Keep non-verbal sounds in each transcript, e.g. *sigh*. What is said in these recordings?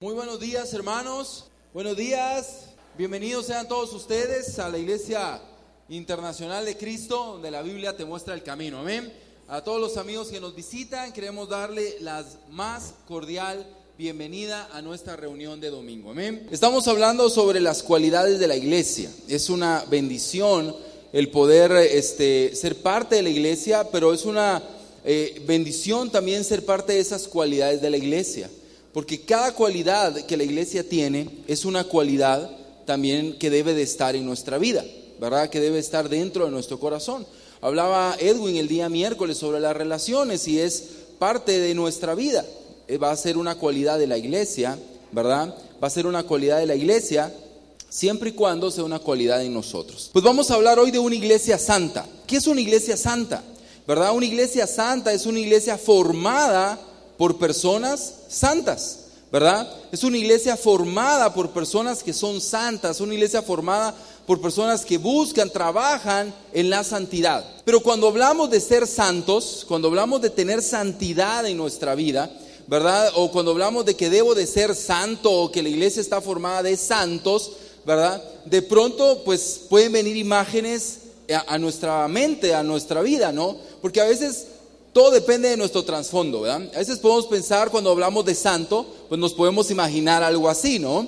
Muy buenos días, hermanos. Buenos días. Bienvenidos sean todos ustedes a la Iglesia Internacional de Cristo, donde la Biblia te muestra el camino. Amén. A todos los amigos que nos visitan, queremos darle la más cordial bienvenida a nuestra reunión de domingo. Amén. Estamos hablando sobre las cualidades de la iglesia. Es una bendición el poder este, ser parte de la iglesia, pero es una eh, bendición también ser parte de esas cualidades de la iglesia. Porque cada cualidad que la iglesia tiene es una cualidad también que debe de estar en nuestra vida, ¿verdad? Que debe estar dentro de nuestro corazón. Hablaba Edwin el día miércoles sobre las relaciones y es parte de nuestra vida. Eh, va a ser una cualidad de la iglesia, ¿verdad? Va a ser una cualidad de la iglesia siempre y cuando sea una cualidad en nosotros. Pues vamos a hablar hoy de una iglesia santa. ¿Qué es una iglesia santa? ¿Verdad? Una iglesia santa es una iglesia formada por personas santas, ¿verdad? Es una iglesia formada por personas que son santas, una iglesia formada por personas que buscan, trabajan en la santidad. Pero cuando hablamos de ser santos, cuando hablamos de tener santidad en nuestra vida, ¿verdad? O cuando hablamos de que debo de ser santo o que la iglesia está formada de santos, ¿verdad? De pronto, pues pueden venir imágenes a, a nuestra mente, a nuestra vida, ¿no? Porque a veces todo depende de nuestro trasfondo, ¿verdad? A veces podemos pensar cuando hablamos de santo, pues nos podemos imaginar algo así, ¿no?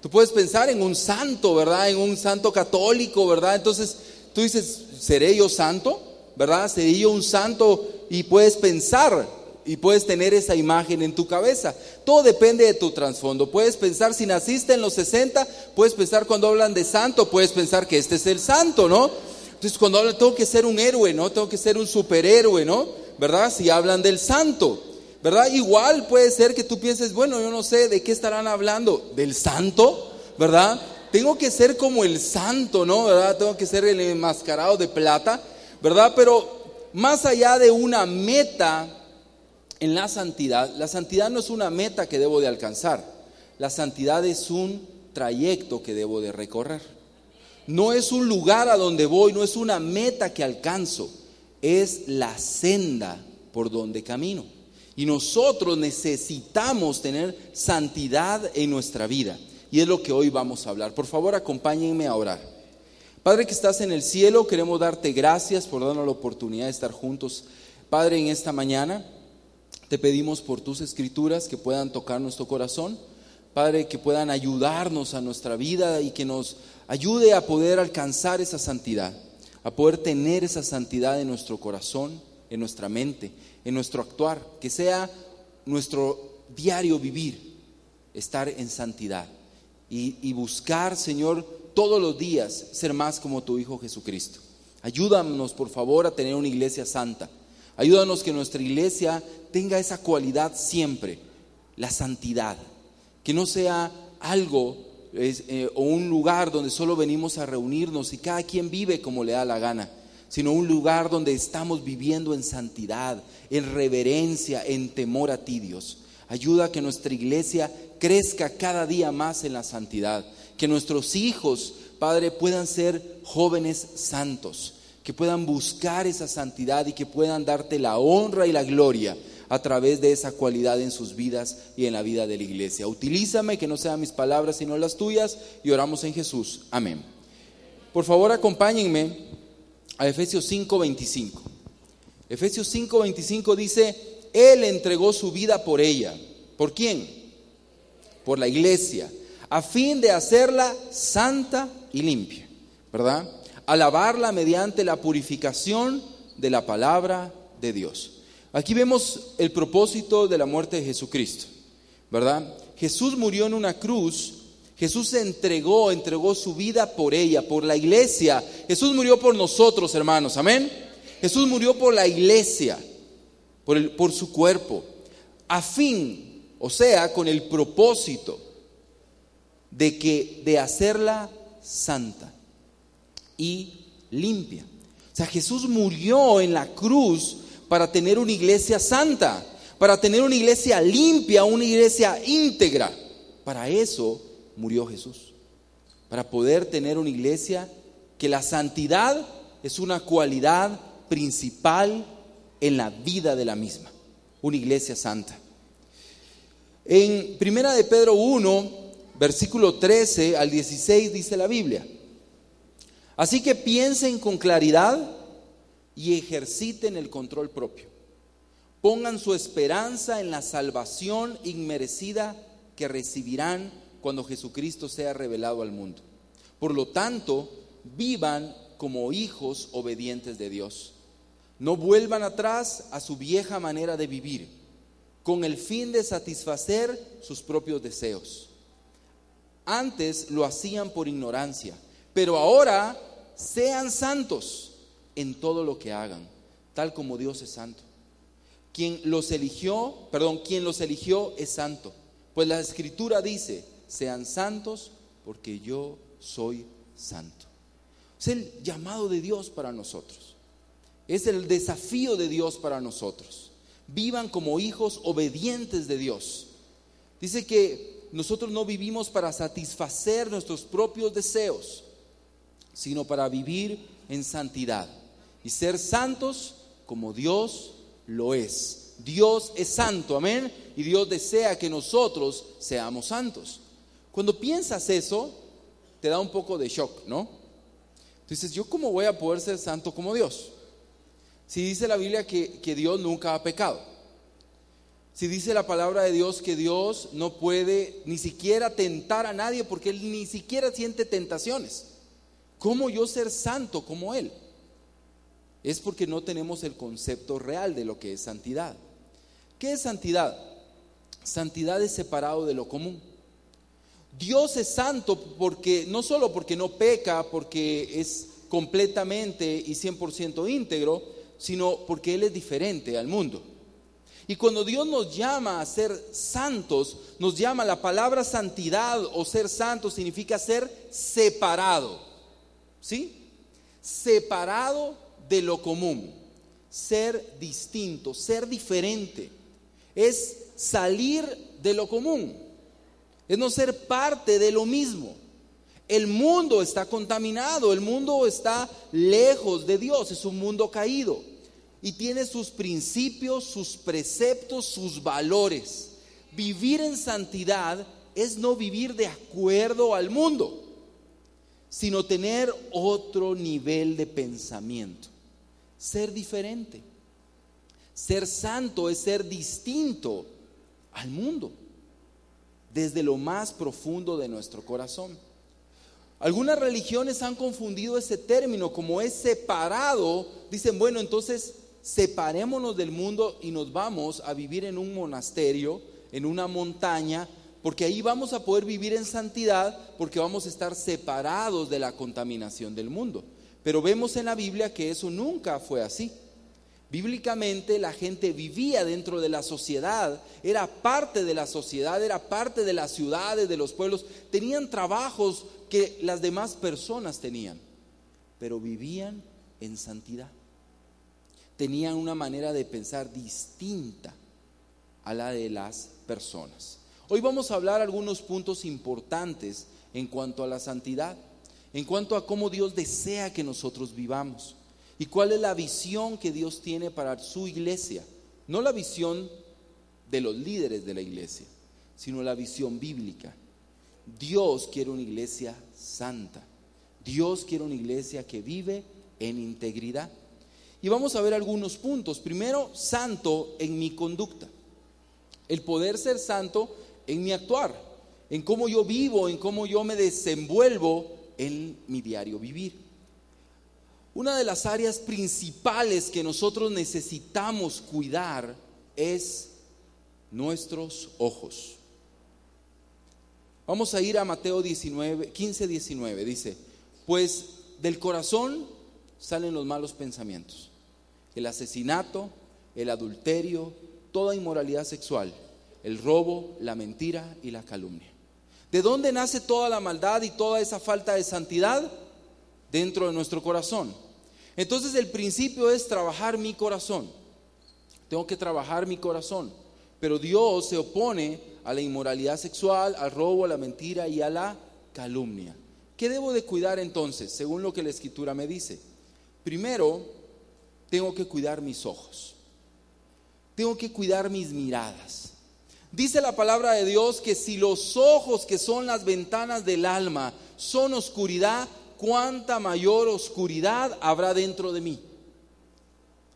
Tú puedes pensar en un santo, ¿verdad? En un santo católico, ¿verdad? Entonces tú dices, ¿seré yo santo? ¿Verdad? ¿Seré yo un santo? Y puedes pensar y puedes tener esa imagen en tu cabeza. Todo depende de tu trasfondo. Puedes pensar si naciste en los 60, puedes pensar cuando hablan de santo, puedes pensar que este es el santo, ¿no? Entonces cuando hablan, tengo que ser un héroe, ¿no? Tengo que ser un superhéroe, ¿no? ¿Verdad? Si hablan del santo, ¿verdad? Igual puede ser que tú pienses, bueno, yo no sé de qué estarán hablando, del santo, ¿verdad? Tengo que ser como el santo, ¿no? ¿Verdad? Tengo que ser el enmascarado de plata, ¿verdad? Pero más allá de una meta en la santidad, la santidad no es una meta que debo de alcanzar, la santidad es un trayecto que debo de recorrer. No es un lugar a donde voy, no es una meta que alcanzo es la senda por donde camino. Y nosotros necesitamos tener santidad en nuestra vida. Y es lo que hoy vamos a hablar. Por favor, acompáñenme a orar. Padre que estás en el cielo, queremos darte gracias por darnos la oportunidad de estar juntos. Padre, en esta mañana te pedimos por tus escrituras que puedan tocar nuestro corazón. Padre, que puedan ayudarnos a nuestra vida y que nos ayude a poder alcanzar esa santidad a poder tener esa santidad en nuestro corazón, en nuestra mente, en nuestro actuar, que sea nuestro diario vivir, estar en santidad y, buscar, Señor, todos los días ser más como tu Hijo Jesucristo. Ayúdanos, por favor, a tener una iglesia santa. Ayúdanos que nuestra iglesia tenga esa cualidad siempre, la santidad, que no sea algo eh, o un lugar donde solo venimos a reunirnos y cada quien vive como le da la gana, sino un lugar donde estamos viviendo en santidad, en reverencia, en temor a ti, Dios. Ayuda a que nuestra iglesia crezca cada día más en la santidad, que nuestros hijos, Padre, puedan ser jóvenes santos, que puedan buscar esa santidad y que puedan darte la honra y la gloria a través de esa cualidad en sus vidas y en la vida de la iglesia. Utilízame, que no sean mis palabras sino las tuyas, y oramos en Jesús. Amén. Por favor, acompáñenme a Efesios 5:25. Efesios 5:25 dice, Él entregó su vida por ella. ¿Por quién? Por la iglesia, a fin de hacerla santa y limpia, ¿verdad? Alabarla mediante la purificación de la palabra de Dios. Aquí vemos el propósito de la muerte de Jesucristo, ¿verdad? Jesús murió en una cruz, Jesús entregó, entregó su vida por ella, por la iglesia. Jesús murió por nosotros, hermanos, amén. Jesús murió por la iglesia, por, el, por su cuerpo, a fin, o sea, con el propósito de que de hacerla santa y limpia. O sea, Jesús murió en la cruz para tener una iglesia santa, para tener una iglesia limpia, una iglesia íntegra. Para eso murió Jesús, para poder tener una iglesia que la santidad es una cualidad principal en la vida de la misma, una iglesia santa. En Primera de Pedro 1, versículo 13 al 16 dice la Biblia, así que piensen con claridad y ejerciten el control propio. Pongan su esperanza en la salvación inmerecida que recibirán cuando Jesucristo sea revelado al mundo. Por lo tanto, vivan como hijos obedientes de Dios. No vuelvan atrás a su vieja manera de vivir, con el fin de satisfacer sus propios deseos. Antes lo hacían por ignorancia, pero ahora sean santos en todo lo que hagan, tal como Dios es santo. Quien los eligió, perdón, quien los eligió es santo. Pues la escritura dice, sean santos porque yo soy santo. Es el llamado de Dios para nosotros. Es el desafío de Dios para nosotros. Vivan como hijos obedientes de Dios. Dice que nosotros no vivimos para satisfacer nuestros propios deseos, sino para vivir en santidad y ser santos como Dios lo es. Dios es santo, amén. Y Dios desea que nosotros seamos santos. Cuando piensas eso, te da un poco de shock, ¿no? Entonces, ¿yo cómo voy a poder ser santo como Dios? Si dice la Biblia que, que Dios nunca ha pecado. Si dice la palabra de Dios que Dios no puede ni siquiera tentar a nadie porque Él ni siquiera siente tentaciones. ¿Cómo yo ser santo como Él? Es porque no tenemos el concepto real de lo que es santidad. ¿Qué es santidad? Santidad es separado de lo común. Dios es santo porque no solo porque no peca, porque es completamente y 100% íntegro, sino porque Él es diferente al mundo. Y cuando Dios nos llama a ser santos, nos llama la palabra santidad o ser santo significa ser separado. ¿Sí? Separado de lo común. Ser distinto, ser diferente. Es salir de lo común es no ser parte de lo mismo. El mundo está contaminado, el mundo está lejos de Dios, es un mundo caído y tiene sus principios, sus preceptos, sus valores. Vivir en santidad es no vivir de acuerdo al mundo, sino tener otro nivel de pensamiento, ser diferente. Ser santo es ser distinto al mundo desde lo más profundo de nuestro corazón. Algunas religiones han confundido ese término como es separado. Dicen, bueno, entonces separémonos del mundo y nos vamos a vivir en un monasterio, en una montaña, porque ahí vamos a poder vivir en santidad, porque vamos a estar separados de la contaminación del mundo. Pero vemos en la Biblia que eso nunca fue así. Bíblicamente la gente vivía dentro de la sociedad, era parte de la sociedad, era parte de las ciudades, de los pueblos, tenían trabajos que las demás personas tenían, pero vivían en santidad. Tenían una manera de pensar distinta a la de las personas. Hoy vamos a hablar algunos puntos importantes en cuanto a la santidad, en cuanto a cómo Dios desea que nosotros vivamos. ¿Y cuál es la visión que Dios tiene para su iglesia? No la visión de los líderes de la iglesia, sino la visión bíblica. Dios quiere una iglesia santa. Dios quiere una iglesia que vive en integridad. Y vamos a ver algunos puntos. Primero, santo en mi conducta. El poder ser santo en mi actuar, en cómo yo vivo, en cómo yo me desenvuelvo en mi diario vivir. Una de las áreas principales que nosotros necesitamos cuidar es nuestros ojos. Vamos a ir a Mateo 19, 15, 19. Dice, pues del corazón salen los malos pensamientos, el asesinato, el adulterio, toda inmoralidad sexual, el robo, la mentira y la calumnia. ¿De dónde nace toda la maldad y toda esa falta de santidad? Dentro de nuestro corazón. Entonces el principio es trabajar mi corazón. Tengo que trabajar mi corazón. Pero Dios se opone a la inmoralidad sexual, al robo, a la mentira y a la calumnia. ¿Qué debo de cuidar entonces, según lo que la escritura me dice? Primero, tengo que cuidar mis ojos. Tengo que cuidar mis miradas. Dice la palabra de Dios que si los ojos que son las ventanas del alma son oscuridad, cuánta mayor oscuridad habrá dentro de mí.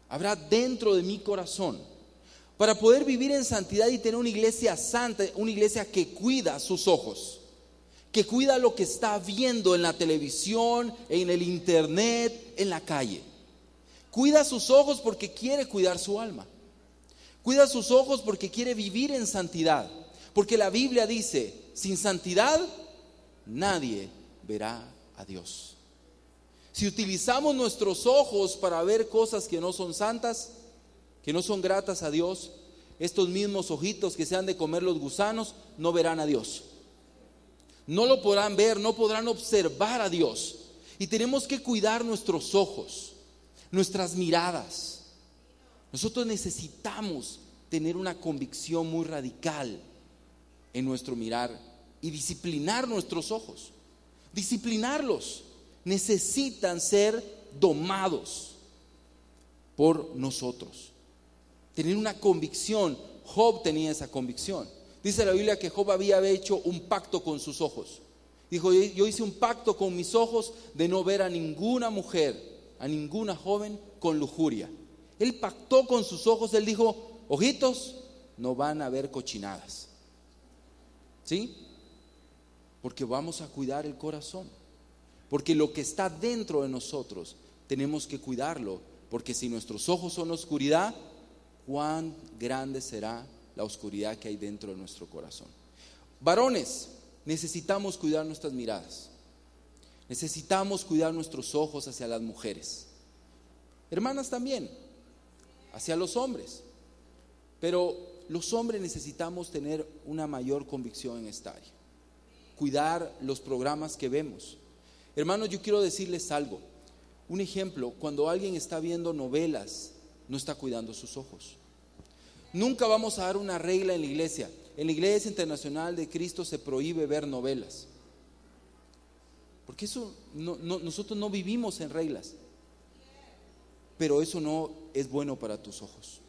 Habrá dentro de mi corazón. Para poder vivir en santidad y tener una iglesia santa, una iglesia que cuida sus ojos, que cuida lo que está viendo en la televisión, en el internet, en la calle. Cuida sus ojos porque quiere cuidar su alma. Cuida sus ojos porque quiere vivir en santidad. Porque la Biblia dice, sin santidad nadie verá a Dios. Si utilizamos nuestros ojos para ver cosas que no son santas, que no son gratas a Dios, estos mismos ojitos que se han de comer los gusanos no verán a Dios. No lo podrán ver, no podrán observar a Dios. Y tenemos que cuidar nuestros ojos, nuestras miradas. Nosotros necesitamos tener una convicción muy radical en nuestro mirar y disciplinar nuestros ojos. Disciplinarlos. Necesitan ser domados por nosotros tener una convicción. Job tenía esa convicción. Dice la Biblia que Job había hecho un pacto con sus ojos. Dijo, yo hice un pacto con mis ojos de no ver a ninguna mujer, a ninguna joven con lujuria. Él pactó con sus ojos, él dijo, ojitos, no van a ver cochinadas. ¿Sí? Porque vamos a cuidar el corazón. Porque lo que está dentro de nosotros tenemos que cuidarlo. Porque si nuestros ojos son oscuridad, cuán grande será la oscuridad que hay dentro de nuestro corazón. Varones, necesitamos cuidar nuestras miradas. Necesitamos cuidar nuestros ojos hacia las mujeres. Hermanas también, hacia los hombres. Pero los hombres necesitamos tener una mayor convicción en esta área. Cuidar los programas que vemos. Hermanos, yo quiero decirles algo. Un ejemplo, cuando alguien está viendo novelas no está cuidando sus ojos. Nunca vamos a dar una regla en la iglesia. En la iglesia internacional de Cristo se prohíbe ver novelas. Porque eso nosotros no vivimos en reglas. Pero eso no es bueno para tus ojos.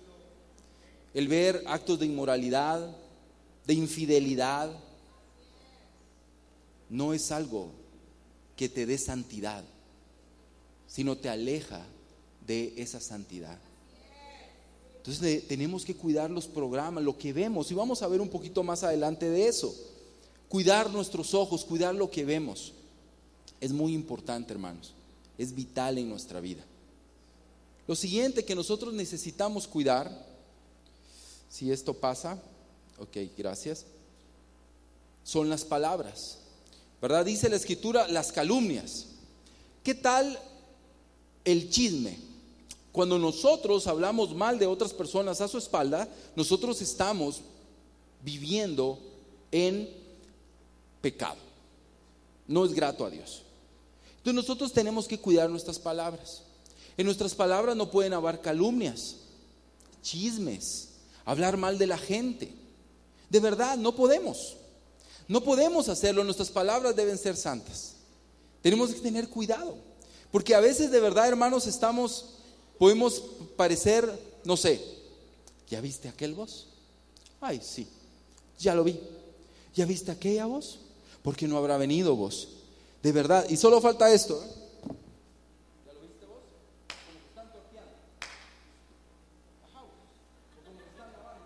El ver actos de inmoralidad, de infidelidad, no es algo que te dé santidad, sino te aleja de esa santidad. Entonces tenemos que cuidar los programas, lo que vemos, y vamos a ver un poquito más adelante de eso. Cuidar nuestros ojos, cuidar lo que vemos. Es muy importante, hermanos. Es vital en nuestra vida. Lo siguiente que nosotros necesitamos cuidar, si esto pasa, ok, gracias, son las palabras. ¿Verdad? Dice la escritura, las calumnias. ¿Qué tal el chisme? Cuando nosotros hablamos mal de otras personas a su espalda, nosotros estamos viviendo en pecado. No es grato a Dios. Entonces nosotros tenemos que cuidar nuestras palabras. En nuestras palabras no pueden haber calumnias, chismes, hablar mal de la gente. De verdad, no podemos. No podemos hacerlo. Nuestras palabras deben ser santas. Tenemos que tener cuidado. Porque a veces de verdad, hermanos, estamos Podemos parecer, no sé, ¿ya viste aquel voz? Ay, sí, ya lo vi. ¿Ya viste aquella voz? ¿Por qué no habrá venido vos? De verdad, y solo falta esto. ¿eh? ¿Ya lo viste vos? Como que están torpeando. Ajá, como que están lavando.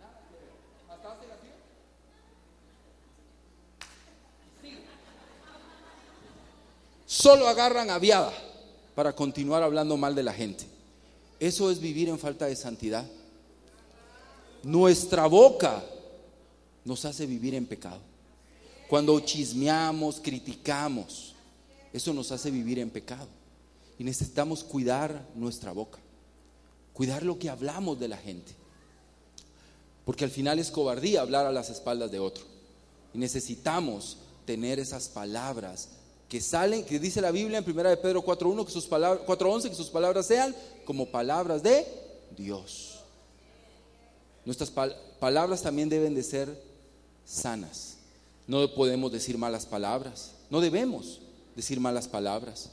Nada que ver. ¿Hasta hace así? Sí. Solo agarran aviada para continuar hablando mal de la gente. Eso es vivir en falta de santidad. Nuestra boca nos hace vivir en pecado. Cuando chismeamos, criticamos, eso nos hace vivir en pecado. Y necesitamos cuidar nuestra boca, cuidar lo que hablamos de la gente. Porque al final es cobardía hablar a las espaldas de otro. Y necesitamos tener esas palabras que salen, que dice la Biblia en 1 de Pedro 4.1, que sus palabras, 4.11, que sus palabras sean como palabras de Dios. Nuestras palabras también deben de ser sanas. No podemos decir malas palabras. No debemos decir malas palabras.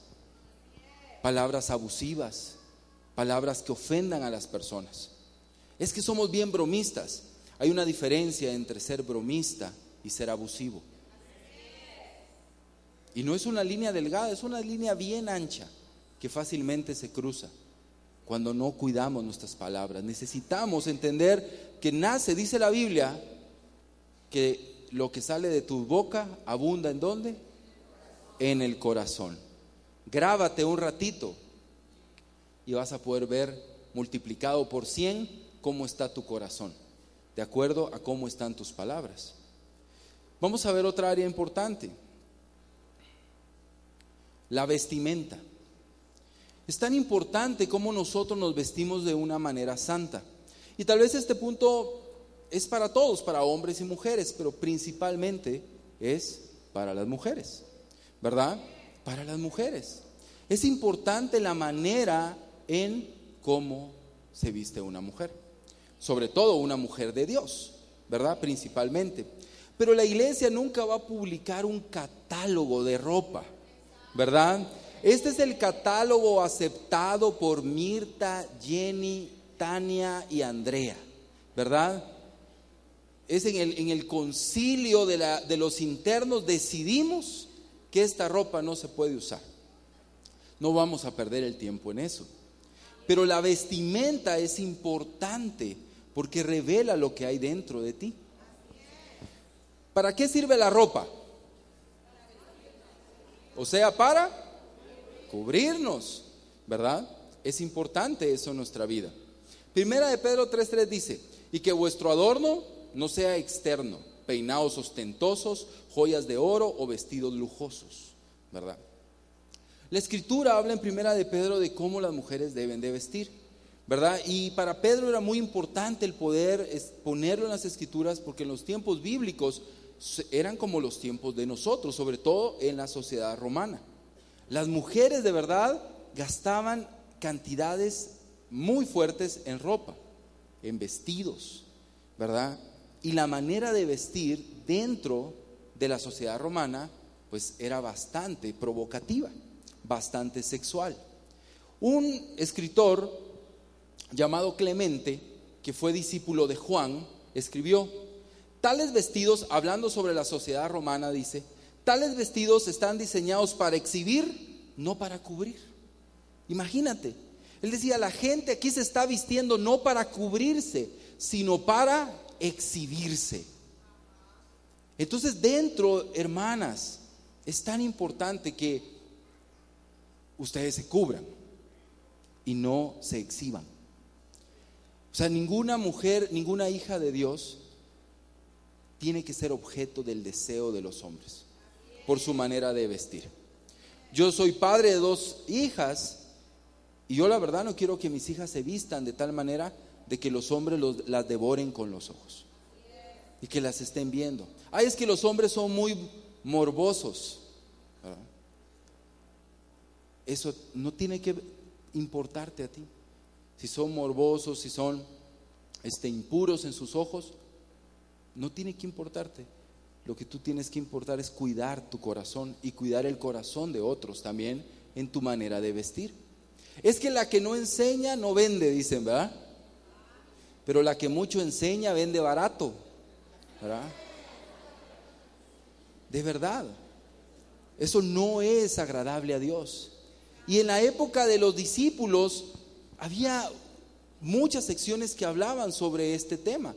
Palabras abusivas. Palabras que ofendan a las personas. Es que somos bien bromistas. Hay una diferencia entre ser bromista y ser abusivo. Y no es una línea delgada, es una línea bien ancha que fácilmente se cruza cuando no cuidamos nuestras palabras. Necesitamos entender que nace, dice la Biblia, que lo que sale de tu boca abunda en dónde? En el corazón. Grábate un ratito y vas a poder ver multiplicado por 100 cómo está tu corazón, de acuerdo a cómo están tus palabras. Vamos a ver otra área importante la vestimenta. Es tan importante como nosotros nos vestimos de una manera santa. Y tal vez este punto es para todos, para hombres y mujeres, pero principalmente es para las mujeres, ¿verdad? Para las mujeres. Es importante la manera en cómo se viste una mujer, sobre todo una mujer de Dios, ¿verdad? Principalmente. Pero la iglesia nunca va a publicar un catálogo de ropa. ¿Verdad? Este es el catálogo aceptado por Mirta, Jenny, Tania y Andrea, ¿verdad? Es en el, en el concilio de, la, de los internos decidimos que esta ropa no se puede usar. No vamos a perder el tiempo en eso. Pero la vestimenta es importante porque revela lo que hay dentro de ti. ¿Para qué sirve la ropa? O sea, para cubrirnos, ¿verdad? Es importante eso en nuestra vida. Primera de Pedro 3.3 dice, y que vuestro adorno no sea externo, peinados ostentosos, joyas de oro o vestidos lujosos, ¿verdad? La escritura habla en primera de Pedro de cómo las mujeres deben de vestir, ¿verdad? Y para Pedro era muy importante el poder ponerlo en las escrituras porque en los tiempos bíblicos eran como los tiempos de nosotros, sobre todo en la sociedad romana. Las mujeres de verdad gastaban cantidades muy fuertes en ropa, en vestidos, ¿verdad? Y la manera de vestir dentro de la sociedad romana, pues era bastante provocativa, bastante sexual. Un escritor llamado Clemente, que fue discípulo de Juan, escribió, Tales vestidos, hablando sobre la sociedad romana, dice, tales vestidos están diseñados para exhibir, no para cubrir. Imagínate, él decía, la gente aquí se está vistiendo no para cubrirse, sino para exhibirse. Entonces dentro, hermanas, es tan importante que ustedes se cubran y no se exhiban. O sea, ninguna mujer, ninguna hija de Dios tiene que ser objeto del deseo de los hombres por su manera de vestir. Yo soy padre de dos hijas y yo la verdad no quiero que mis hijas se vistan de tal manera de que los hombres las devoren con los ojos y que las estén viendo. Ay, es que los hombres son muy morbosos. Eso no tiene que importarte a ti. Si son morbosos, si son este, impuros en sus ojos, no tiene que importarte. Lo que tú tienes que importar es cuidar tu corazón y cuidar el corazón de otros también en tu manera de vestir. Es que la que no enseña no vende, dicen, ¿verdad? Pero la que mucho enseña vende barato, ¿verdad? De verdad. Eso no es agradable a Dios. Y en la época de los discípulos había muchas secciones que hablaban sobre este tema.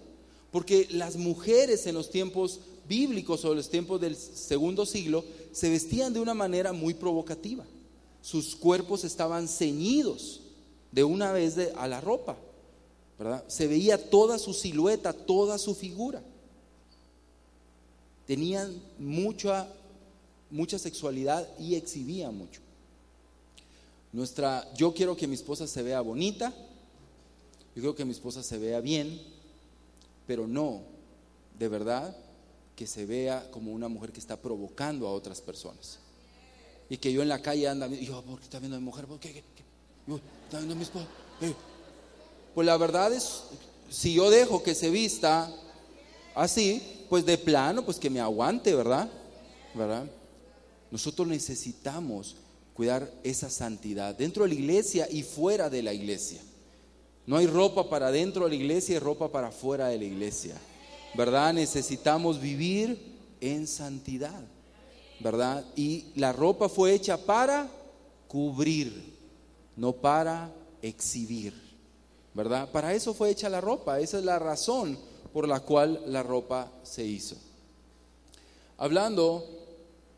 Porque las mujeres en los tiempos bíblicos o en los tiempos del segundo siglo se vestían de una manera muy provocativa. Sus cuerpos estaban ceñidos de una vez a la ropa. ¿verdad? Se veía toda su silueta, toda su figura. Tenían mucha, mucha sexualidad y exhibían mucho. Nuestra, yo quiero que mi esposa se vea bonita, yo quiero que mi esposa se vea bien, pero no, de verdad, que se vea como una mujer que está provocando a otras personas. Y que yo en la calle anda, y yo, ¿por qué está viendo a mi mujer? ¿Por qué? ¿Está viendo a mi esposa? Eh. Pues la verdad es, si yo dejo que se vista así, pues de plano, pues que me aguante, ¿verdad? ¿Verdad? Nosotros necesitamos cuidar esa santidad dentro de la iglesia y fuera de la iglesia. No hay ropa para dentro de la iglesia y ropa para fuera de la iglesia. ¿Verdad? Necesitamos vivir en santidad. ¿Verdad? Y la ropa fue hecha para cubrir, no para exhibir. ¿Verdad? Para eso fue hecha la ropa. Esa es la razón por la cual la ropa se hizo. Hablando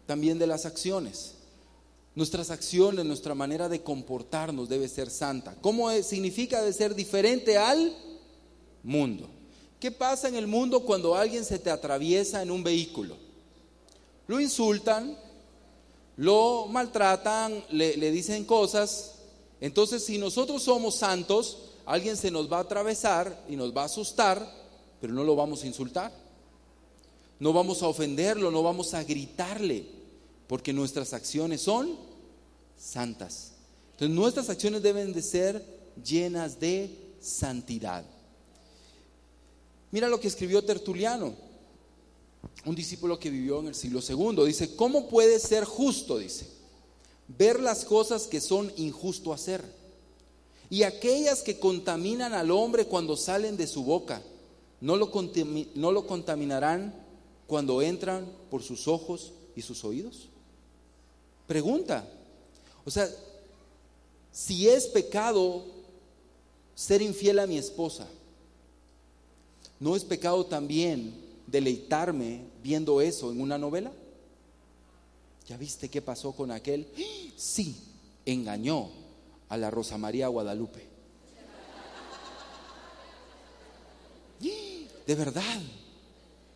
también de las acciones. Nuestras acciones, nuestra manera de comportarnos debe ser santa. ¿Cómo significa de ser diferente al mundo? ¿Qué pasa en el mundo cuando alguien se te atraviesa en un vehículo? Lo insultan, lo maltratan, le, le dicen cosas. Entonces, si nosotros somos santos, alguien se nos va a atravesar y nos va a asustar, pero no lo vamos a insultar. No vamos a ofenderlo, no vamos a gritarle, porque nuestras acciones son santas. Entonces nuestras acciones deben de ser llenas de santidad. Mira lo que escribió Tertuliano, un discípulo que vivió en el siglo segundo. Dice, ¿cómo puede ser justo? Dice, ver las cosas que son injusto hacer y aquellas que contaminan al hombre cuando salen de su boca, ¿no lo, no lo contaminarán cuando entran por sus ojos y sus oídos? Pregunta, o sea, si es pecado ser infiel a mi esposa, ¿no es pecado también deleitarme viendo eso en una novela? ¿Ya viste qué pasó con aquel? *gasps* Sí, engañó a la Rosa María Guadalupe. *gasps* De verdad.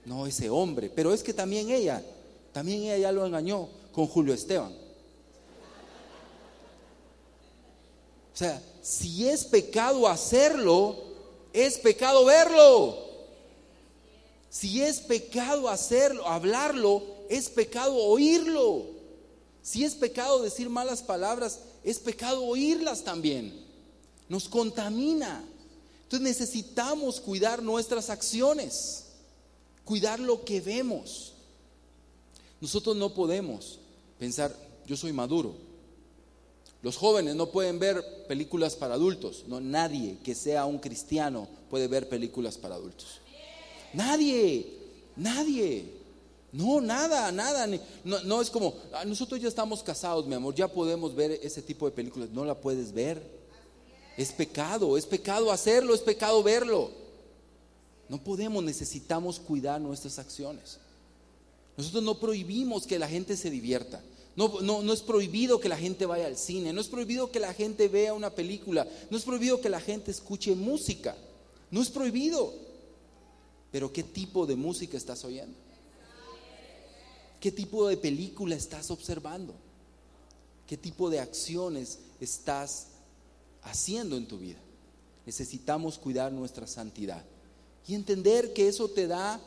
No, ese hombre. Pero es que también ella, también ella ya lo engañó con Julio Esteban. O sea, si es pecado hacerlo, es pecado verlo. Si es pecado hacerlo, hablarlo, es pecado oírlo. Si es pecado decir malas palabras, es pecado oírlas también. Nos contamina. Entonces necesitamos cuidar nuestras acciones, cuidar lo que vemos. Nosotros no podemos pensar, yo soy maduro, los jóvenes no pueden ver películas para adultos. No, nadie que sea un cristiano puede ver películas para adultos. Nadie, nadie. No, nada, nada. No, es como, ah, nosotros ya estamos casados, mi amor, ya podemos ver ese tipo de películas. No la puedes ver. Es pecado, es pecado hacerlo, es pecado verlo. No podemos, necesitamos cuidar nuestras acciones. Nosotros no prohibimos que la gente se divierta. No, no, es prohibido que la gente vaya al cine, no es prohibido que la gente vea una película, no es prohibido que la gente escuche música, no es prohibido. Pero ¿qué tipo de música estás oyendo? ¿Qué tipo de película estás observando? ¿Qué tipo de acciones estás haciendo en tu vida? Necesitamos cuidar nuestra santidad y entender que eso te da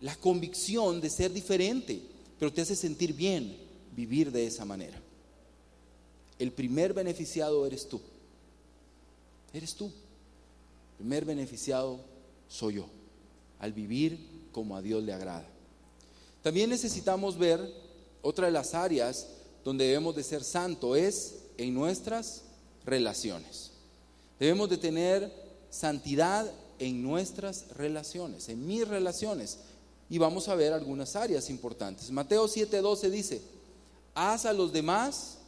la convicción de ser diferente, pero te hace sentir bien, vivir de esa manera. El primer beneficiado eres tú. Eres tú. El primer beneficiado soy yo, al vivir como a Dios le agrada. También necesitamos ver otra de las áreas donde debemos de ser santo es en nuestras relaciones. Debemos de tener santidad en nuestras relaciones, en mis relaciones. Y vamos a ver algunas áreas importantes. Mateo 7:12 dice, haz a los demás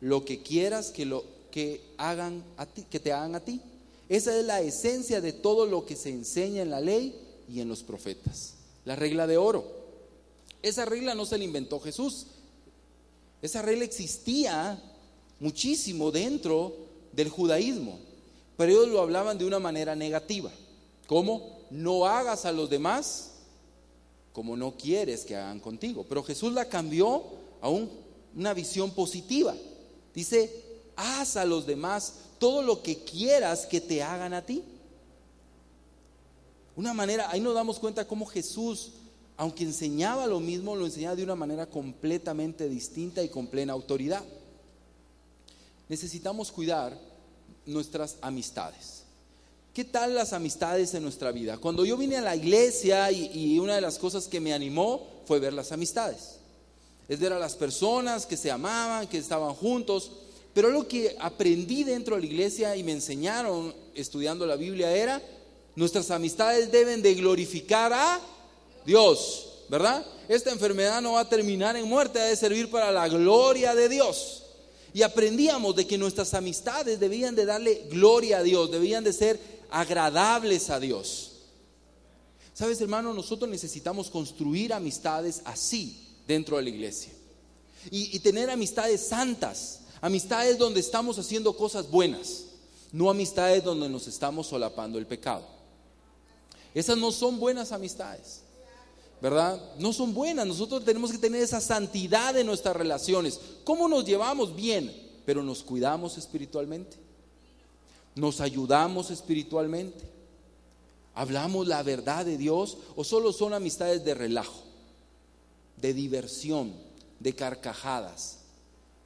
lo que quieras que, lo, que, hagan a ti, que te hagan a ti. Esa es la esencia de todo lo que se enseña en la ley y en los profetas. La regla de oro. Esa regla no se la inventó Jesús. Esa regla existía muchísimo dentro del judaísmo, pero ellos lo hablaban de una manera negativa. ¿Cómo? No hagas a los demás como no quieres que hagan contigo. Pero Jesús la cambió a una visión positiva. Dice, haz a los demás todo lo que quieras que te hagan a ti. Una manera, ahí nos damos cuenta cómo Jesús aunque enseñaba lo mismo, lo enseñaba de una manera completamente distinta y con plena autoridad. Necesitamos cuidar nuestras amistades. ¿Qué tal las amistades en nuestra vida? Cuando yo vine a la iglesia y, una de las cosas que me animó fue ver las amistades. Es ver a las personas que se amaban, que estaban juntos. Pero lo que aprendí dentro de la iglesia y me enseñaron estudiando la Biblia era, nuestras amistades deben de glorificar a Dios, ¿verdad? Esta enfermedad no va a terminar en muerte, ha de servir para la gloria de Dios. Y aprendíamos de que nuestras amistades debían de darle gloria a Dios, debían de ser agradables a Dios. Sabes, hermano, nosotros necesitamos construir amistades así dentro de la iglesia. Y, tener amistades santas, amistades donde estamos haciendo cosas buenas, no amistades donde nos estamos solapando el pecado. Esas no son buenas amistades. ¿verdad? No son buenas. Nosotros tenemos que tener esa santidad en nuestras relaciones. ¿Cómo nos llevamos bien? Pero nos cuidamos espiritualmente nos ayudamos espiritualmente, hablamos la verdad de Dios o solo son amistades de relajo, de diversión, de carcajadas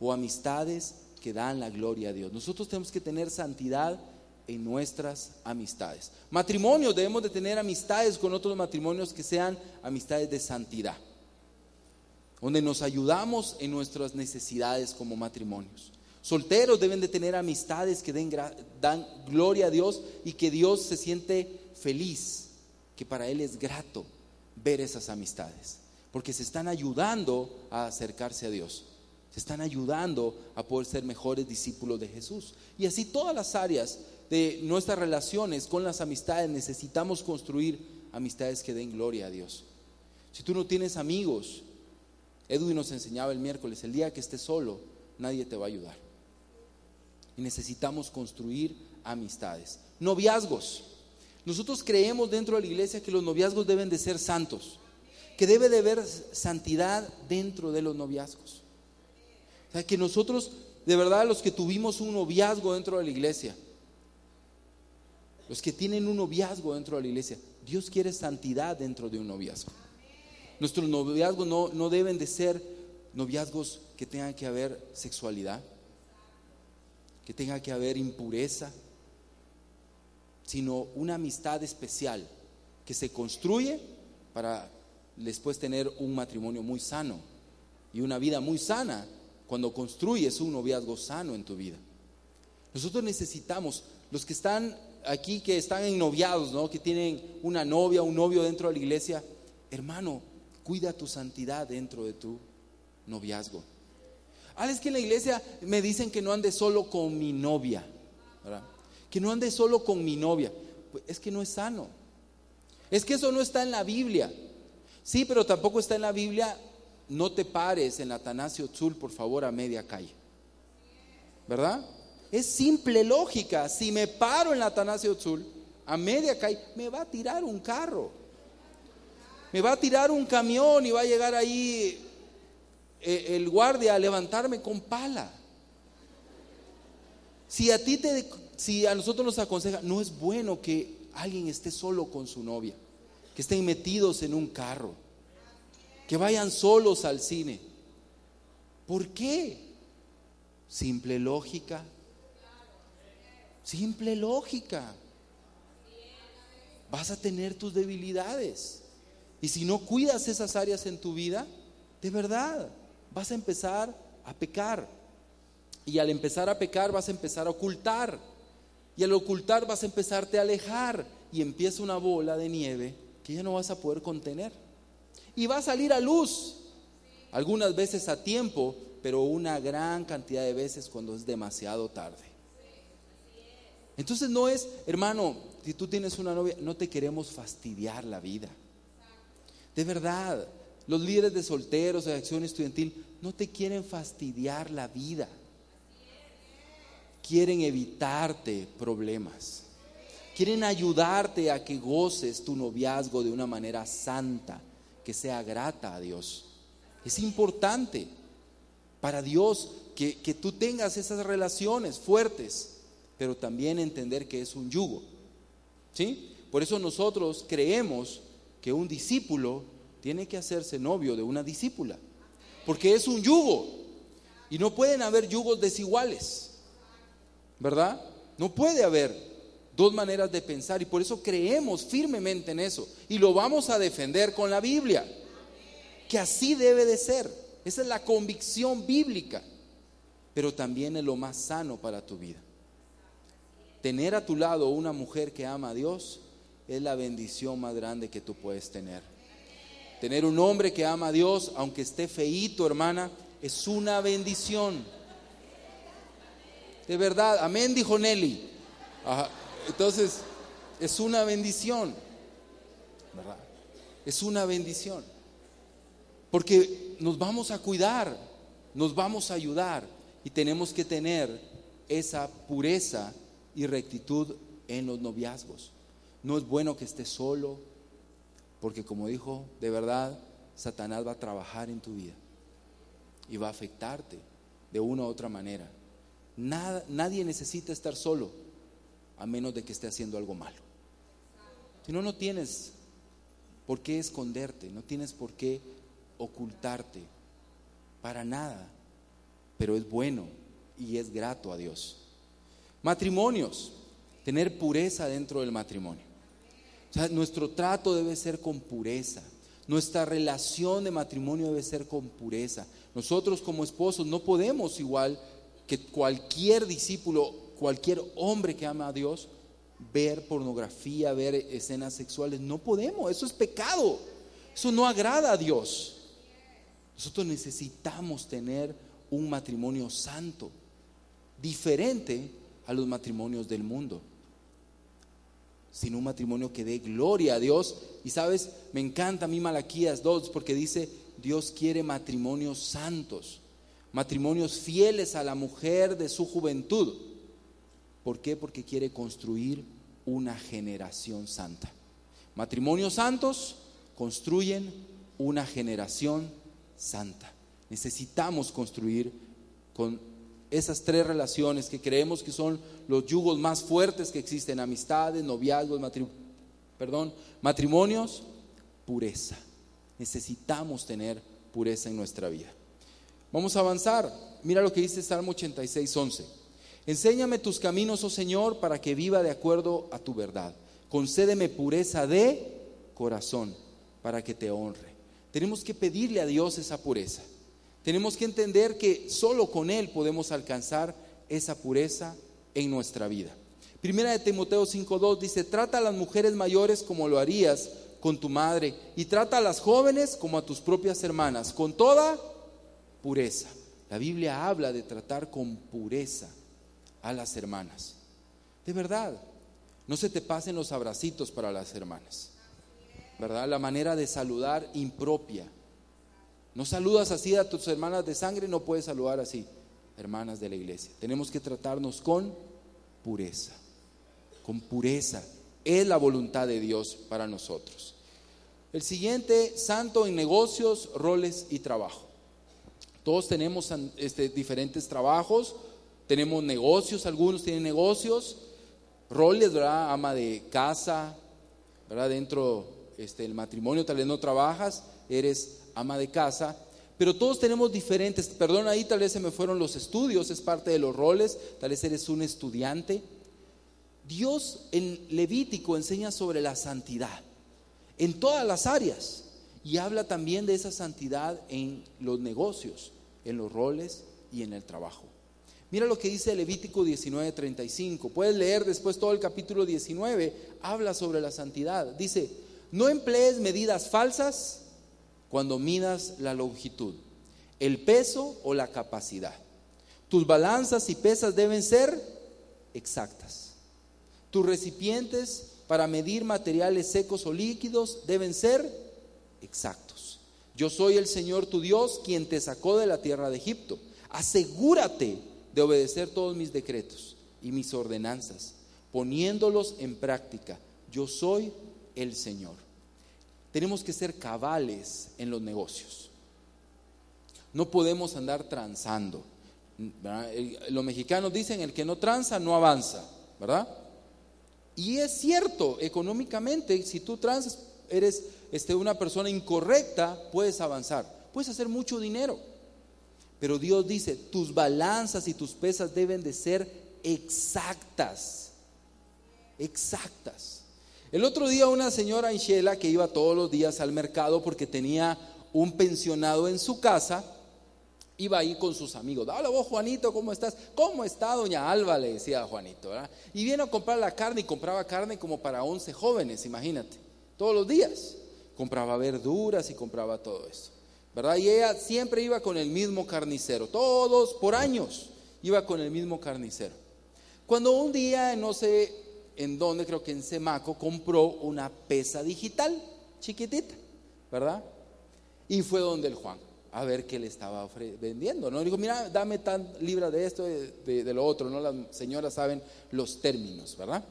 o amistades que dan la gloria a Dios. Nosotros tenemos que tener santidad en nuestras amistades. Matrimonios, debemos de tener amistades con otros matrimonios que sean amistades de santidad, donde nos ayudamos en nuestras necesidades como matrimonios. Solteros deben de tener amistades que den, dan gloria a Dios y que Dios se siente feliz, que para Él es grato ver esas amistades, porque se están ayudando a acercarse a Dios, se están ayudando a poder ser mejores discípulos de Jesús. Y así todas las áreas de nuestras relaciones con las amistades necesitamos construir amistades que den gloria a Dios. Si tú no tienes amigos, Edwin nos enseñaba el miércoles, el día que estés solo, nadie te va a ayudar y necesitamos construir amistades. Noviazgos. Nosotros creemos dentro de la iglesia que los noviazgos deben de ser santos, que debe de haber santidad dentro de los noviazgos. O sea, que nosotros, de verdad, los que tuvimos un noviazgo dentro de la iglesia, los que tienen un noviazgo dentro de la iglesia, Dios quiere santidad dentro de un noviazgo. Nuestros noviazgos no, no deben de ser noviazgos que tengan que haber sexualidad que tenga que haber impureza, sino una amistad especial que se construye para después tener un matrimonio muy sano y una vida muy sana cuando construyes un noviazgo sano en tu vida. Nosotros necesitamos, los que están aquí, que están en noviados, ¿no? que tienen una novia, un novio dentro de la iglesia, hermano, cuida tu santidad dentro de tu noviazgo. Ah, es que en la iglesia me dicen que no ande solo con mi novia, Que no ande solo con mi novia. Pues es que no es sano. Es que eso no está en la Biblia. Sí, pero tampoco está en la Biblia. No te pares en Atanasio Tzul, por favor, a media calle. ¿Verdad? Es simple lógica. Si me paro en Atanasio Tzul, a media calle, me va a tirar un carro. Me va a tirar un camión y va a llegar ahí eh, el guardia a levantarme con pala. Si a ti te, si a nosotros nos aconseja, no es bueno que alguien esté solo con su novia, que estén metidos en un carro, que vayan solos al cine. ¿Por qué? Simple lógica. Simple lógica. Vas a tener tus debilidades. Y si no cuidas esas áreas en tu vida, de verdad, vas a empezar a pecar. Y al empezar a pecar vas a empezar a ocultar. Y al ocultar vas a empezarte a alejar. Y empieza una bola de nieve que ya no vas a poder contener. Y va a salir a luz. Algunas veces a tiempo, pero una gran cantidad de veces cuando es demasiado tarde. Entonces no es, hermano, si tú tienes una novia, no te queremos fastidiar la vida. De verdad, los líderes de solteros, de acción estudiantil, no te quieren fastidiar la vida. Quieren evitarte problemas. Quieren ayudarte a que goces tu noviazgo de una manera santa, que sea grata a Dios. Es importante para Dios que, que tú tengas esas relaciones fuertes, pero también entender que es un yugo. ¿Sí? Por eso nosotros creemos que un discípulo tiene que hacerse novio de una discípula, porque es un yugo y no pueden haber yugos desiguales, ¿verdad? No puede haber dos maneras de pensar y por eso creemos firmemente en eso y lo vamos a defender con la Biblia, que así debe de ser, esa es la convicción bíblica, pero también es lo más sano para tu vida. Tener a tu lado una mujer que ama a Dios es la bendición más grande que tú puedes tener. Tener un hombre que ama a Dios, aunque esté feíto, hermana, es una bendición. De verdad, amén, dijo Nelly. Entonces, es una bendición. ¿Verdad? Es una bendición. Porque nos vamos a cuidar, nos vamos a ayudar y tenemos que tener esa pureza y rectitud en los noviazgos. No es bueno que estés solo, porque como dijo, de verdad, Satanás va a trabajar en tu vida y va a afectarte de una u otra manera. Nada, nadie necesita estar solo a menos de que esté haciendo algo malo. Si no, no tienes por qué esconderte, no tienes por qué ocultarte, para nada, pero es bueno y es grato a Dios. Matrimonios, tener pureza dentro del matrimonio nuestro trato debe ser con pureza. Nuestra relación de matrimonio debe ser con pureza. Nosotros como esposos no podemos igual que cualquier discípulo, cualquier hombre que ama a Dios, ver pornografía, ver escenas sexuales. No podemos, eso es pecado. Eso no agrada a Dios. Nosotros necesitamos tener un matrimonio santo, diferente a los matrimonios del mundo sino un matrimonio que dé gloria a Dios. Y sabes, me encanta a mí Malaquías 2 porque dice, Dios quiere matrimonios santos, matrimonios fieles a la mujer de su juventud. ¿Por qué? Porque quiere construir una generación santa. Matrimonios santos construyen una generación santa. Necesitamos construir con esas tres relaciones que creemos que son los yugos más fuertes que existen, amistades, noviazgos, perdón, matrimonios, pureza. Necesitamos tener pureza en nuestra vida. Vamos a avanzar. Mira lo que dice Salmo 86, 11. Enséñame tus caminos, oh Señor, para que viva de acuerdo a tu verdad. Concédeme pureza de corazón para que te honre. Tenemos que pedirle a Dios esa pureza. Tenemos que entender que solo con Él podemos alcanzar esa pureza en nuestra vida. Primera de Timoteo 5.2 dice, trata a las mujeres mayores como lo harías con tu madre y trata a las jóvenes como a tus propias hermanas, con toda pureza. La Biblia habla de tratar con pureza a las hermanas. De verdad, no se te pasen los abracitos para las hermanas. ¿Verdad? La manera de saludar impropia no saludas así a tus hermanas de sangre, no puedes saludar así, hermanas de la iglesia. Tenemos que tratarnos con pureza, con pureza. Es la voluntad de Dios para nosotros. El siguiente, santo en negocios, roles y trabajo. Todos tenemos este, diferentes trabajos, tenemos negocios, algunos tienen negocios, roles, ¿verdad? Ama de casa, ¿verdad? Dentro este, del matrimonio tal vez no trabajas, eres ama de casa, pero todos tenemos diferentes, perdón, ahí tal vez se me fueron los estudios, es parte de los roles, tal vez eres un estudiante. Dios en Levítico enseña sobre la santidad en todas las áreas y habla también de esa santidad en los negocios, en los roles y en el trabajo. Mira lo que dice Levítico 19:35. Puedes leer después todo el capítulo 19, habla sobre la santidad. Dice, no emplees medidas falsas cuando midas la longitud, el peso o la capacidad. Tus balanzas y pesas deben ser exactas. Tus recipientes para medir materiales secos o líquidos deben ser exactos. Yo soy el Señor tu Dios quien te sacó de la tierra de Egipto. Asegúrate de obedecer todos mis decretos y mis ordenanzas, poniéndolos en práctica. Yo soy el Señor tenemos que ser cabales en los negocios. No podemos andar transando. Los mexicanos dicen, el que no tranza no avanza, ¿verdad? Y es cierto, económicamente, si tú transas, eres este, una persona incorrecta, puedes avanzar, puedes hacer mucho dinero. Pero Dios dice, tus balanzas y tus pesas deben de ser exactas, exactas. El otro día una señora en Shela que iba todos los días al mercado porque tenía un pensionado en su casa, iba ahí con sus amigos. Hola vos Juanito, ¿cómo estás? ¿Cómo está doña Alba? Le decía Juanito. Y viene a comprar la carne y compraba carne como para 11 jóvenes, imagínate, todos los días. Compraba verduras y compraba todo eso. ¿Verdad? Y ella siempre iba con el mismo carnicero, todos por años iba con el mismo carnicero. Cuando un día, no sé en dónde, creo que en Semaco, compró una pesa digital chiquitita, ¿verdad? Y fue donde el Juan, a ver qué le estaba vendiendo, ¿no? Dijo, mira, dame tan libra de esto, de, de lo otro, ¿no? Las señoras saben los términos, ¿verdad?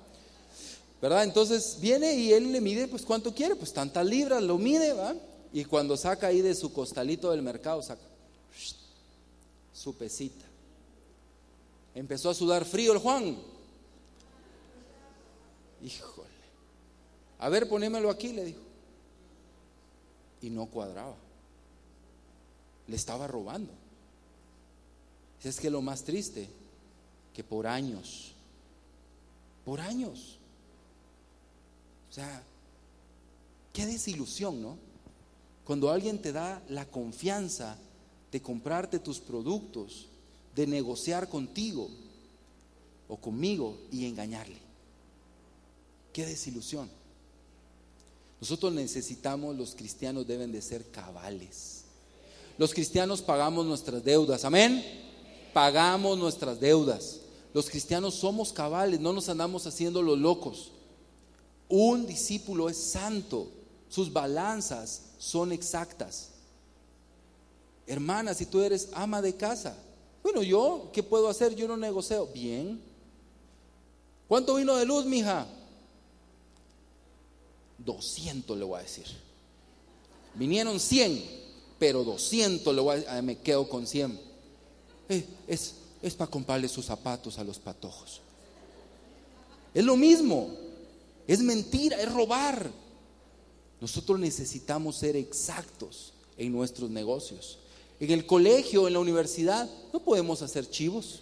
¿verdad? Entonces viene y él le mide, pues cuánto quiere, pues tantas libras, lo mide, ¿va? Y cuando saca ahí de su costalito del mercado, saca su pesita. Empezó a sudar frío el Juan. Híjole. A ver, ponémelo aquí, le dijo. Y no cuadraba. Le estaba robando. Es que lo más triste, que por años, por años, o sea, qué desilusión, ¿no? Cuando alguien te da la confianza de comprarte tus productos, de negociar contigo o conmigo y engañarle. Qué desilusión. Nosotros necesitamos, los cristianos deben de ser cabales. Los cristianos pagamos nuestras deudas, amén. Pagamos nuestras deudas. Los cristianos somos cabales, no nos andamos haciendo los locos. Un discípulo es santo, sus balanzas son exactas. Hermana, si tú eres ama de casa, bueno, yo, ¿qué puedo hacer? Yo no negocio. Bien. ¿Cuánto vino de luz, mija? 200 le voy a decir. Vinieron 100, pero 200 le voy a, me quedo con 100. Eh, es, es para comprarle sus zapatos a los patojos. Es lo mismo. Es mentira, es robar. Nosotros necesitamos ser exactos en nuestros negocios. En el colegio, en la universidad, no podemos hacer chivos.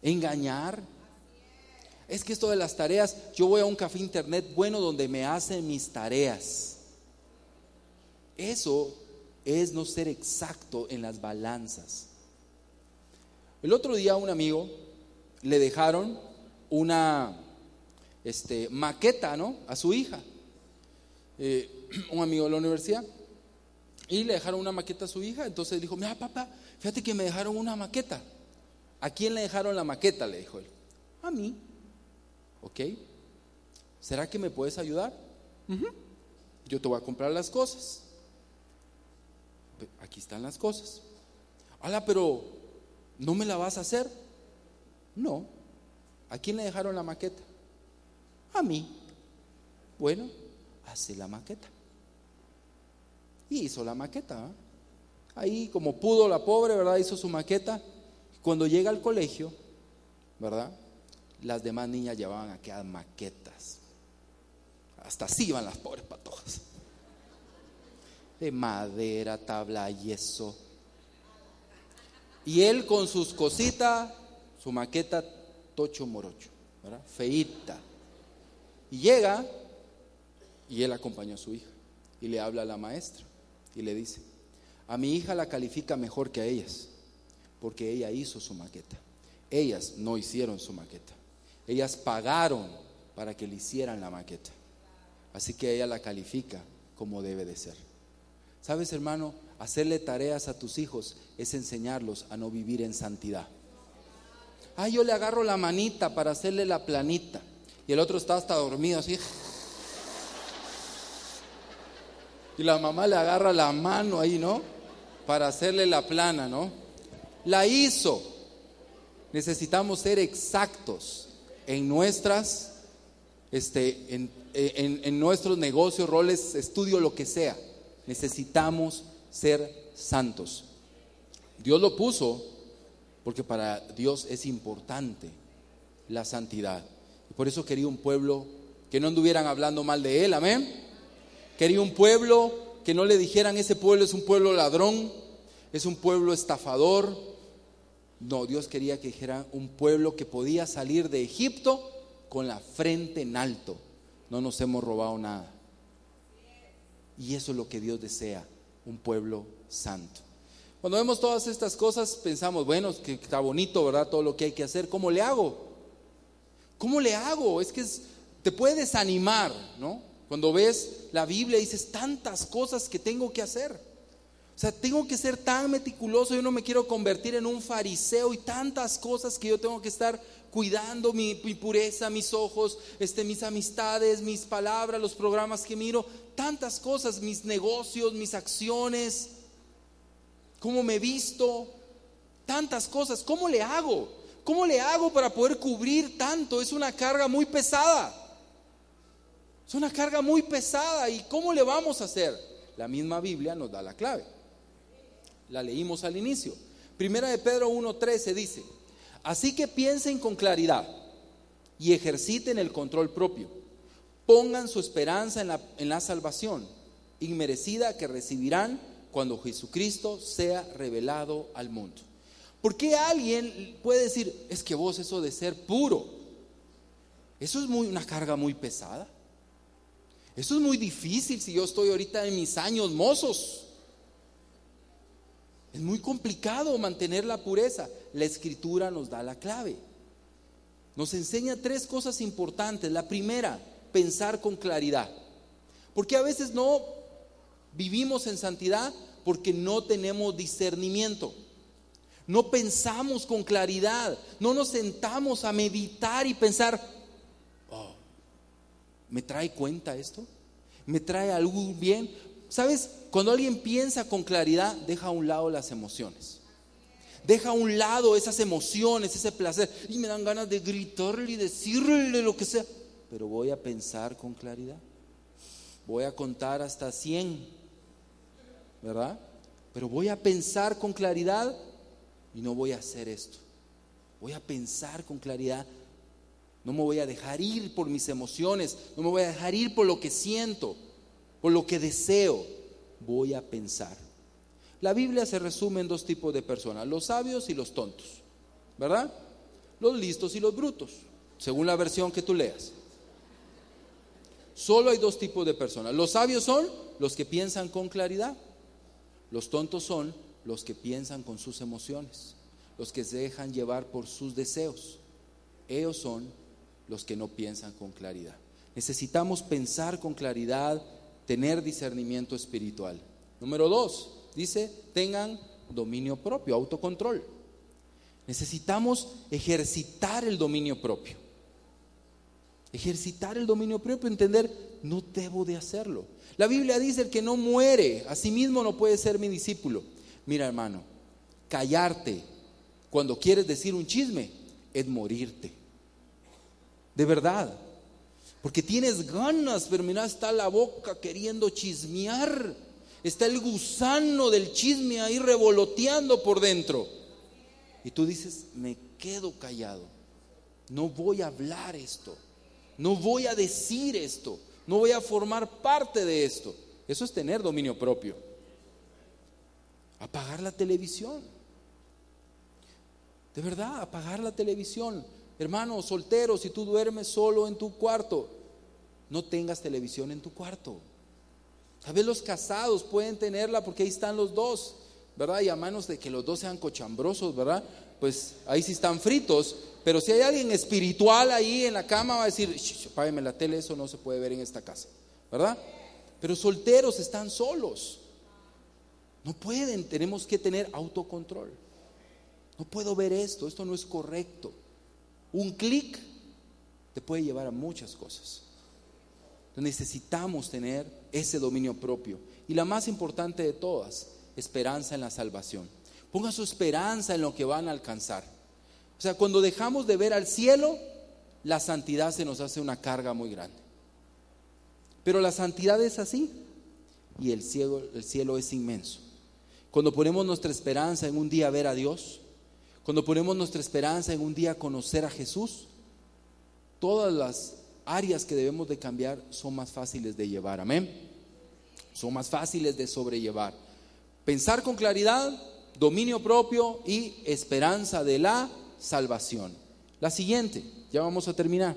Engañar. Es que esto de las tareas, yo voy a un café internet bueno donde me hacen mis tareas. Eso es no ser exacto en las balanzas. El otro día a un amigo le dejaron una este, maqueta, ¿no? A su hija, eh, *clears throat* un amigo de la universidad, y le dejaron una maqueta a su hija. Entonces dijo, mira papá, fíjate que me dejaron una maqueta. ¿A quién le dejaron la maqueta? Le dijo él. A mí. ¿Ok? ¿Será que me puedes ayudar? Yo te voy a comprar las cosas. Aquí están las cosas. Hola, pero ¿no me la vas a hacer? No. ¿A quién le dejaron la maqueta? A mí. Bueno, hace la maqueta. Y hizo la maqueta. Ahí como pudo la pobre, ¿verdad? Hizo su maqueta. Cuando llega al colegio, ¿verdad? Las demás niñas llevaban aquellas maquetas. Hasta así iban las pobres patojas. De madera, tabla, yeso. Y él con sus cositas, su maqueta tocho morocho, ¿verdad? Feita. Y llega y él acompañó a su hija y le habla a la maestra y le dice, a mi hija la califica mejor que a ellas, porque ella hizo su maqueta. Ellas no hicieron su maqueta. Ellas pagaron para que le hicieran la maqueta. Así que ella la califica como debe de ser. ¿Sabes, hermano? Hacerle tareas a tus hijos es enseñarlos a no vivir en santidad. Ah, yo le agarro la manita para hacerle la planita. Y el otro está hasta dormido así. Y la mamá le agarra la mano ahí, ¿no? Para hacerle la plana, ¿no? La hizo. Necesitamos ser exactos en nuestras, este, en, en nuestros negocios, roles, estudio, lo que sea. Necesitamos ser santos. Dios lo puso porque para Dios es importante la santidad. Por eso quería un pueblo que no anduvieran hablando mal de él, amén. Quería un pueblo que no le dijeran ese pueblo es un pueblo ladrón, es un pueblo estafador. No, Dios quería que dijera un pueblo que podía salir de Egipto con la frente en alto. No nos hemos robado nada. Y eso es lo que Dios desea, un pueblo santo. Cuando vemos todas estas cosas, pensamos, bueno, que está bonito, ¿verdad? Todo lo que hay que hacer. ¿Cómo le hago? ¿Cómo le hago? Es que te puede desanimar, ¿no? Cuando ves la Biblia dices tantas cosas que tengo que hacer. O sea, tengo que ser tan meticuloso, yo no me quiero convertir en un fariseo y tantas cosas que yo tengo que estar cuidando mi, pureza, mis ojos, este, mis amistades, mis palabras, los programas que miro, tantas cosas, mis negocios, mis acciones, cómo me visto, tantas cosas. ¿Cómo le hago? ¿Cómo le hago para poder cubrir tanto? Es una carga muy pesada. Es una carga muy pesada. ¿Y cómo le vamos a hacer? La misma Biblia nos da la clave. La leímos al inicio. Primera de Pedro 1.13 dice, Así que piensen con claridad y ejerciten el control propio. Pongan su esperanza en la, en la salvación inmerecida que recibirán cuando Jesucristo sea revelado al mundo. ¿Por qué alguien puede decir, es que vos eso de ser puro, eso es muy, una carga muy pesada? Eso es muy difícil si yo estoy ahorita en mis años mozos. Es muy complicado mantener la pureza. La escritura nos da la clave. Nos enseña tres cosas importantes. La primera, pensar con claridad. Porque a veces no vivimos en santidad porque no tenemos discernimiento. No pensamos con claridad. No nos sentamos a meditar y pensar, oh, ¿me trae cuenta esto? ¿Me trae algún bien? ¿Sabes? Cuando alguien piensa con claridad, deja a un lado las emociones. Deja a un lado esas emociones, ese placer. Y me dan ganas de gritarle y decirle lo que sea. Pero voy a pensar con claridad. Voy a contar hasta 100. ¿Verdad? Pero voy a pensar con claridad y no voy a hacer esto. Voy a pensar con claridad. No me voy a dejar ir por mis emociones. No me voy a dejar ir por lo que siento por lo que deseo, voy a pensar. La Biblia se resume en dos tipos de personas, los sabios y los tontos, ¿verdad? Los listos y los brutos, según la versión que tú leas. Solo hay dos tipos de personas. Los sabios son los que piensan con claridad. Los tontos son los que piensan con sus emociones, los que se dejan llevar por sus deseos. Ellos son los que no piensan con claridad. Necesitamos pensar con claridad tener discernimiento espiritual. Número dos, dice, tengan dominio propio, autocontrol. Necesitamos ejercitar el dominio propio. Ejercitar el dominio propio, entender, no debo de hacerlo. La Biblia dice, el que no muere, a sí mismo no puede ser mi discípulo. Mira hermano, callarte cuando quieres decir un chisme es morirte. De verdad, porque tienes ganas, pero mira, está la boca queriendo chismear. Está el gusano del chisme ahí revoloteando por dentro. Y tú dices, me quedo callado. No voy a hablar esto. No voy a decir esto. No voy a formar parte de esto. Eso es tener dominio propio. Apagar la televisión. De verdad, apagar la televisión. Hermano, soltero, si tú duermes solo en tu cuarto, no tengas televisión en tu cuarto. ¿Sabes? Los casados pueden tenerla porque ahí están los dos, ¿verdad? Y a manos de que los dos sean cochambrosos, ¿verdad? Pues ahí sí están fritos. Pero si hay alguien espiritual ahí en la cama, va a decir, págame la tele, eso no se puede ver en esta casa, ¿verdad? Pero solteros están solos. No pueden, tenemos que tener autocontrol. No puedo ver esto, esto no es correcto. Un clic te puede llevar a muchas cosas. Necesitamos tener ese dominio propio. Y la más importante de todas, esperanza en la salvación. Ponga su esperanza en lo que van a alcanzar. O sea, cuando dejamos de ver al cielo, la santidad se nos hace una carga muy grande. Pero la santidad es así y el cielo, el cielo es inmenso. Cuando ponemos nuestra esperanza en un día ver a Dios, cuando ponemos nuestra esperanza en un día conocer a Jesús, todas las áreas que debemos de cambiar son más fáciles de llevar. Amén. Son más fáciles de sobrellevar. Pensar con claridad, dominio propio y esperanza de la salvación. La siguiente, ya vamos a terminar.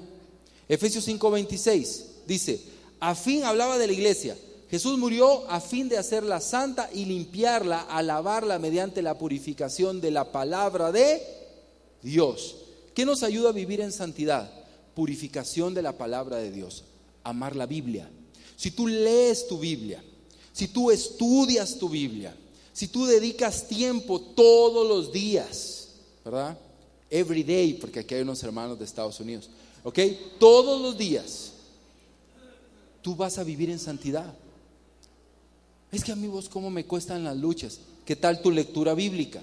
Efesios 5:26 dice, a fin hablaba de la iglesia. Jesús murió a fin de hacerla santa y limpiarla, alabarla mediante la purificación de la palabra de Dios. ¿Qué nos ayuda a vivir en santidad? Purificación de la palabra de Dios. Amar la Biblia. Si tú lees tu Biblia, si tú estudias tu Biblia, si tú dedicas tiempo todos los días, ¿verdad? Every day, porque aquí hay unos hermanos de Estados Unidos, ¿ok? Todos los días, tú vas a vivir en santidad. Es que amigos, ¿cómo me cuestan las luchas? ¿Qué tal tu lectura bíblica?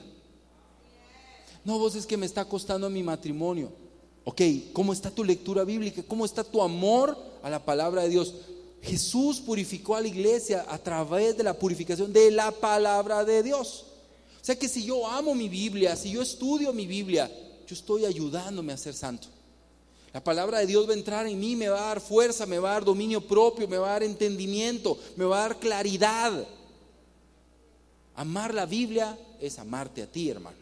No, vos es que me está costando mi matrimonio. Ok, ¿cómo está tu lectura bíblica? ¿Cómo está tu amor a la palabra de Dios? Jesús purificó a la iglesia a través de la purificación de la palabra de Dios. O sea que si yo amo mi Biblia, si yo estudio mi Biblia, yo estoy ayudándome a ser santo. La palabra de Dios va a entrar en mí, me va a dar fuerza, me va a dar dominio propio, me va a dar entendimiento, me va a dar claridad. Amar la Biblia es amarte a ti, hermano.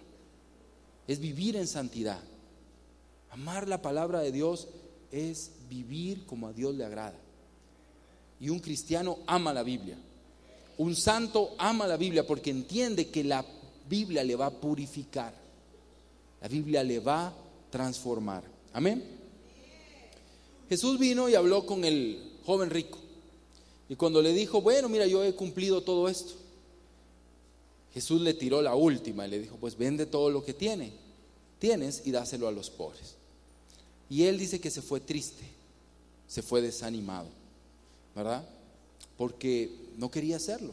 Es vivir en santidad. Amar la palabra de Dios es vivir como a Dios le agrada. Y un cristiano ama la Biblia. Un santo ama la Biblia porque entiende que la Biblia le va a purificar. La Biblia le va a transformar. Amén. Jesús vino y habló con el joven rico. Y cuando le dijo, bueno, mira, yo he cumplido todo esto. Jesús le tiró la última y le dijo, pues vende todo lo que tiene, tienes y dáselo a los pobres. Y él dice que se fue triste, se fue desanimado. ¿verdad? Porque no quería hacerlo.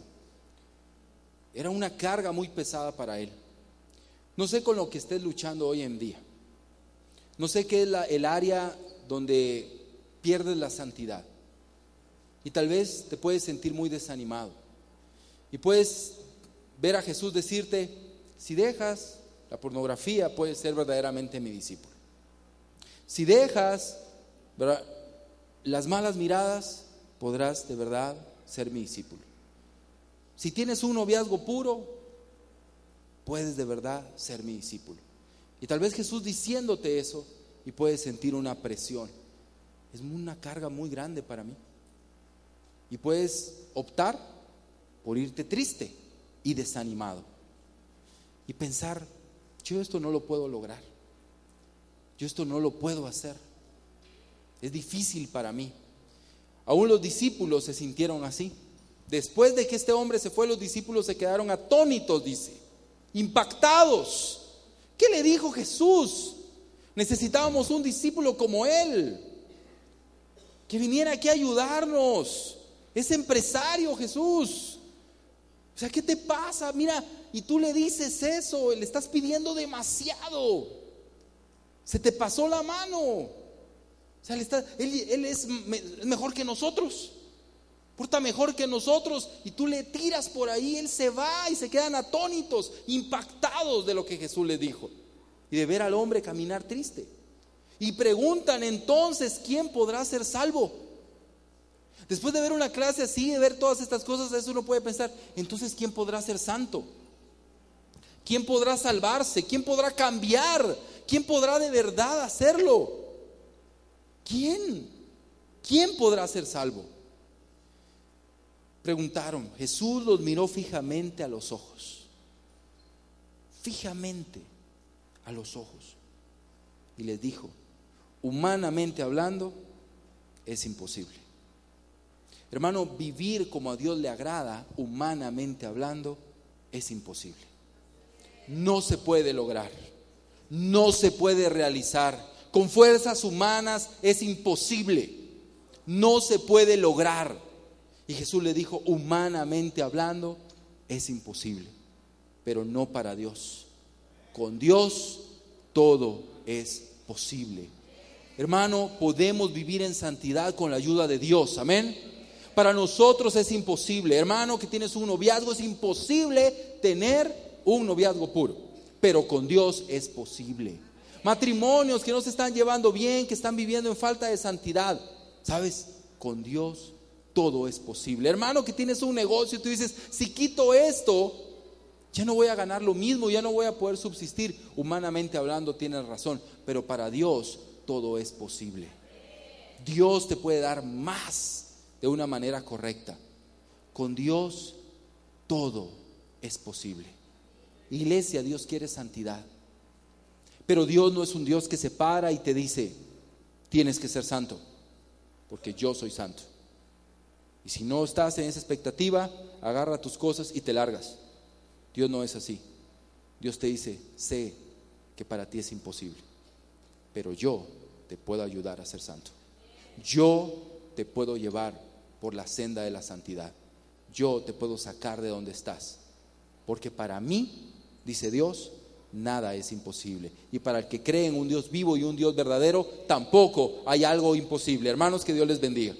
Era una carga muy pesada para él. No sé con lo que estés luchando hoy en día. No sé qué es el área donde pierdes la santidad. Y tal vez te puedes sentir muy desanimado. Y puedes ver a Jesús decirte, si dejas la pornografía, puedes ser verdaderamente mi discípulo. Si dejas las malas miradas, podrás de verdad ser mi discípulo. Si tienes un noviazgo puro, puedes de verdad ser mi discípulo. Y tal vez Jesús diciéndote eso y puedes sentir una presión. Es una carga muy grande para mí. Y puedes optar por irte triste y desanimado. Y pensar, yo esto no lo puedo lograr. Yo esto no lo puedo hacer. Es difícil para mí. Aún los discípulos se sintieron así. Después de que este hombre se fue, los discípulos se quedaron atónitos, dice, impactados. ¿Qué le dijo Jesús? Necesitábamos un discípulo como él, que viniera aquí a ayudarnos. Es empresario Jesús. O sea, ¿qué te pasa? Mira, y tú le dices eso, le estás pidiendo demasiado. Se te pasó la mano. O sea, él, es mejor que nosotros. Porta mejor que nosotros. Y tú le tiras por ahí, él se va y se quedan atónitos, impactados de lo que Jesús le dijo. Y de ver al hombre caminar triste. Y preguntan entonces, ¿quién podrá ser salvo? Después de ver una clase así, de ver todas estas cosas, eso uno puede pensar, entonces, ¿quién podrá ser santo? ¿Quién podrá salvarse? ¿Quién podrá cambiar? ¿Quién podrá de verdad hacerlo? ¿quién? ¿Quién podrá ser salvo? Preguntaron, Jesús los miró fijamente a los ojos, fijamente a los ojos, y les dijo, humanamente hablando, es imposible. Hermano, vivir como a Dios le agrada, humanamente hablando, es imposible. No se puede lograr, no se puede realizar con fuerzas humanas es imposible. No se puede lograr. Y Jesús le dijo, humanamente hablando, es imposible. Pero no para Dios. Con Dios todo es posible. Hermano, podemos vivir en santidad con la ayuda de Dios. Amén. Para nosotros es imposible. Hermano, que tienes un noviazgo, es imposible tener un noviazgo puro. Pero con Dios es posible matrimonios que no se están llevando bien, que están viviendo en falta de santidad. ¿Sabes? Con Dios todo es posible. Hermano, que tienes un negocio, tú dices, si quito esto, ya no voy a ganar lo mismo, ya no voy a poder subsistir. Humanamente hablando, tienes razón, pero para Dios todo es posible. Dios te puede dar más de una manera correcta. Con Dios todo es posible. Iglesia, Dios quiere santidad. Pero Dios no es un Dios que se para y te dice, tienes que ser santo, porque yo soy santo. Y si no estás en esa expectativa, agarra tus cosas y te largas. Dios no es así. Dios te dice, sé que para ti es imposible, pero yo te puedo ayudar a ser santo. Yo te puedo llevar por la senda de la santidad. Yo te puedo sacar de donde estás. Porque para mí, dice Dios, nada es imposible. Y para el que cree en un Dios vivo y un Dios verdadero, tampoco hay algo imposible. Hermanos, que Dios les bendiga.